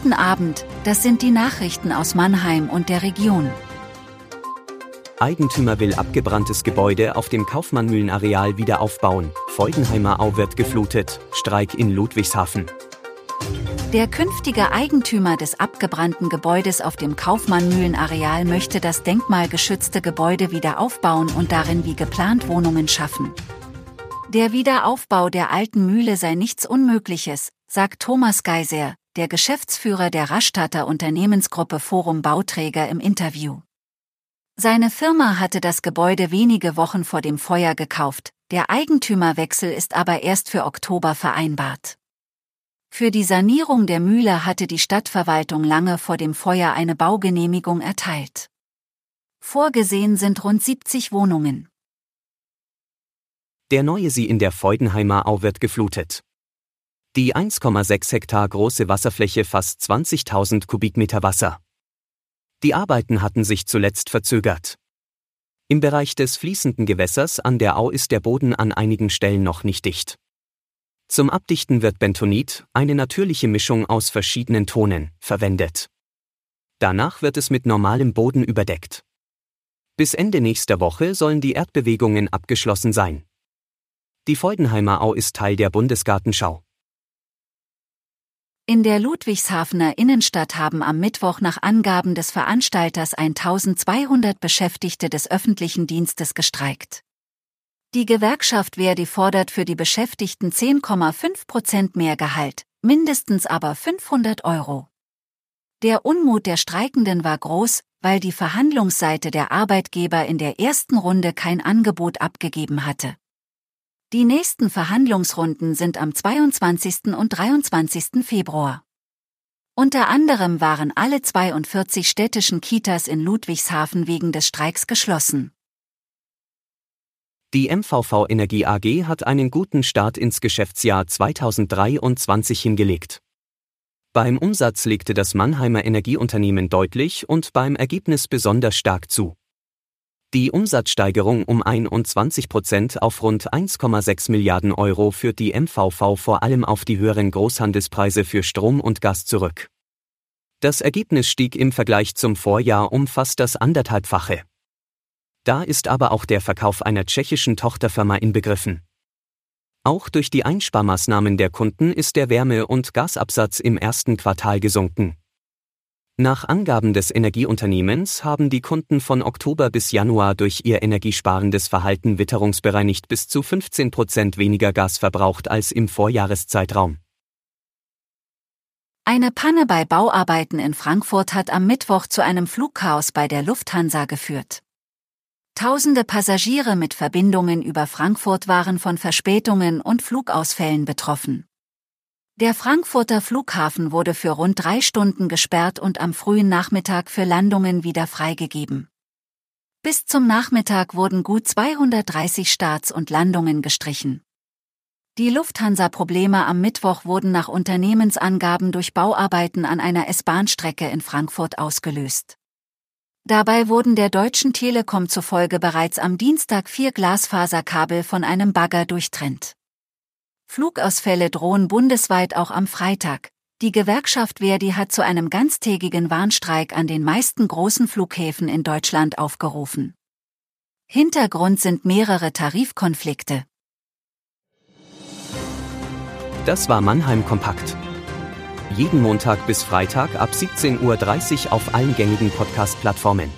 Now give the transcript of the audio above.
Guten Abend, das sind die Nachrichten aus Mannheim und der Region. Eigentümer will abgebranntes Gebäude auf dem Kaufmannmühlenareal wieder aufbauen. Feudenheimer Au wird geflutet. Streik in Ludwigshafen. Der künftige Eigentümer des abgebrannten Gebäudes auf dem Kaufmannmühlenareal möchte das denkmalgeschützte Gebäude wieder aufbauen und darin wie geplant Wohnungen schaffen. Der Wiederaufbau der alten Mühle sei nichts Unmögliches, sagt Thomas Geiser, der Geschäftsführer der Rastatter Unternehmensgruppe Forum Bauträger im Interview. Seine Firma hatte das Gebäude wenige Wochen vor dem Feuer gekauft, der Eigentümerwechsel ist aber erst für Oktober vereinbart. Für die Sanierung der Mühle hatte die Stadtverwaltung lange vor dem Feuer eine Baugenehmigung erteilt. Vorgesehen sind rund 70 Wohnungen. Der neue See in der Feudenheimer Au wird geflutet. Die 1,6 Hektar große Wasserfläche fasst 20.000 Kubikmeter Wasser. Die Arbeiten hatten sich zuletzt verzögert. Im Bereich des fließenden Gewässers an der Au ist der Boden an einigen Stellen noch nicht dicht. Zum Abdichten wird Bentonit, eine natürliche Mischung aus verschiedenen Tonen, verwendet. Danach wird es mit normalem Boden überdeckt. Bis Ende nächster Woche sollen die Erdbewegungen abgeschlossen sein. Die Feudenheimer Au ist Teil der Bundesgartenschau. In der Ludwigshafener Innenstadt haben am Mittwoch nach Angaben des Veranstalters 1200 Beschäftigte des öffentlichen Dienstes gestreikt. Die Gewerkschaft Verdi fordert für die Beschäftigten 10,5 Prozent mehr Gehalt, mindestens aber 500 Euro. Der Unmut der Streikenden war groß, weil die Verhandlungsseite der Arbeitgeber in der ersten Runde kein Angebot abgegeben hatte. Die nächsten Verhandlungsrunden sind am 22. und 23. Februar. Unter anderem waren alle 42 städtischen Kitas in Ludwigshafen wegen des Streiks geschlossen. Die MVV Energie AG hat einen guten Start ins Geschäftsjahr 2023 hingelegt. Beim Umsatz legte das Mannheimer Energieunternehmen deutlich und beim Ergebnis besonders stark zu. Die Umsatzsteigerung um 21 Prozent auf rund 1,6 Milliarden Euro führt die MVV vor allem auf die höheren Großhandelspreise für Strom und Gas zurück. Das Ergebnis stieg im Vergleich zum Vorjahr um fast das anderthalbfache. Da ist aber auch der Verkauf einer tschechischen Tochterfirma inbegriffen. Auch durch die Einsparmaßnahmen der Kunden ist der Wärme- und Gasabsatz im ersten Quartal gesunken. Nach Angaben des Energieunternehmens haben die Kunden von Oktober bis Januar durch ihr energiesparendes Verhalten witterungsbereinigt bis zu 15 Prozent weniger Gas verbraucht als im Vorjahreszeitraum. Eine Panne bei Bauarbeiten in Frankfurt hat am Mittwoch zu einem Flugchaos bei der Lufthansa geführt. Tausende Passagiere mit Verbindungen über Frankfurt waren von Verspätungen und Flugausfällen betroffen. Der Frankfurter Flughafen wurde für rund drei Stunden gesperrt und am frühen Nachmittag für Landungen wieder freigegeben. Bis zum Nachmittag wurden gut 230 Starts und Landungen gestrichen. Die Lufthansa-Probleme am Mittwoch wurden nach Unternehmensangaben durch Bauarbeiten an einer S-Bahn-Strecke in Frankfurt ausgelöst. Dabei wurden der Deutschen Telekom zufolge bereits am Dienstag vier Glasfaserkabel von einem Bagger durchtrennt. Flugausfälle drohen bundesweit auch am Freitag. Die Gewerkschaft Verdi hat zu einem ganztägigen Warnstreik an den meisten großen Flughäfen in Deutschland aufgerufen. Hintergrund sind mehrere Tarifkonflikte. Das war Mannheim Kompakt. Jeden Montag bis Freitag ab 17.30 Uhr auf allen gängigen Podcast-Plattformen.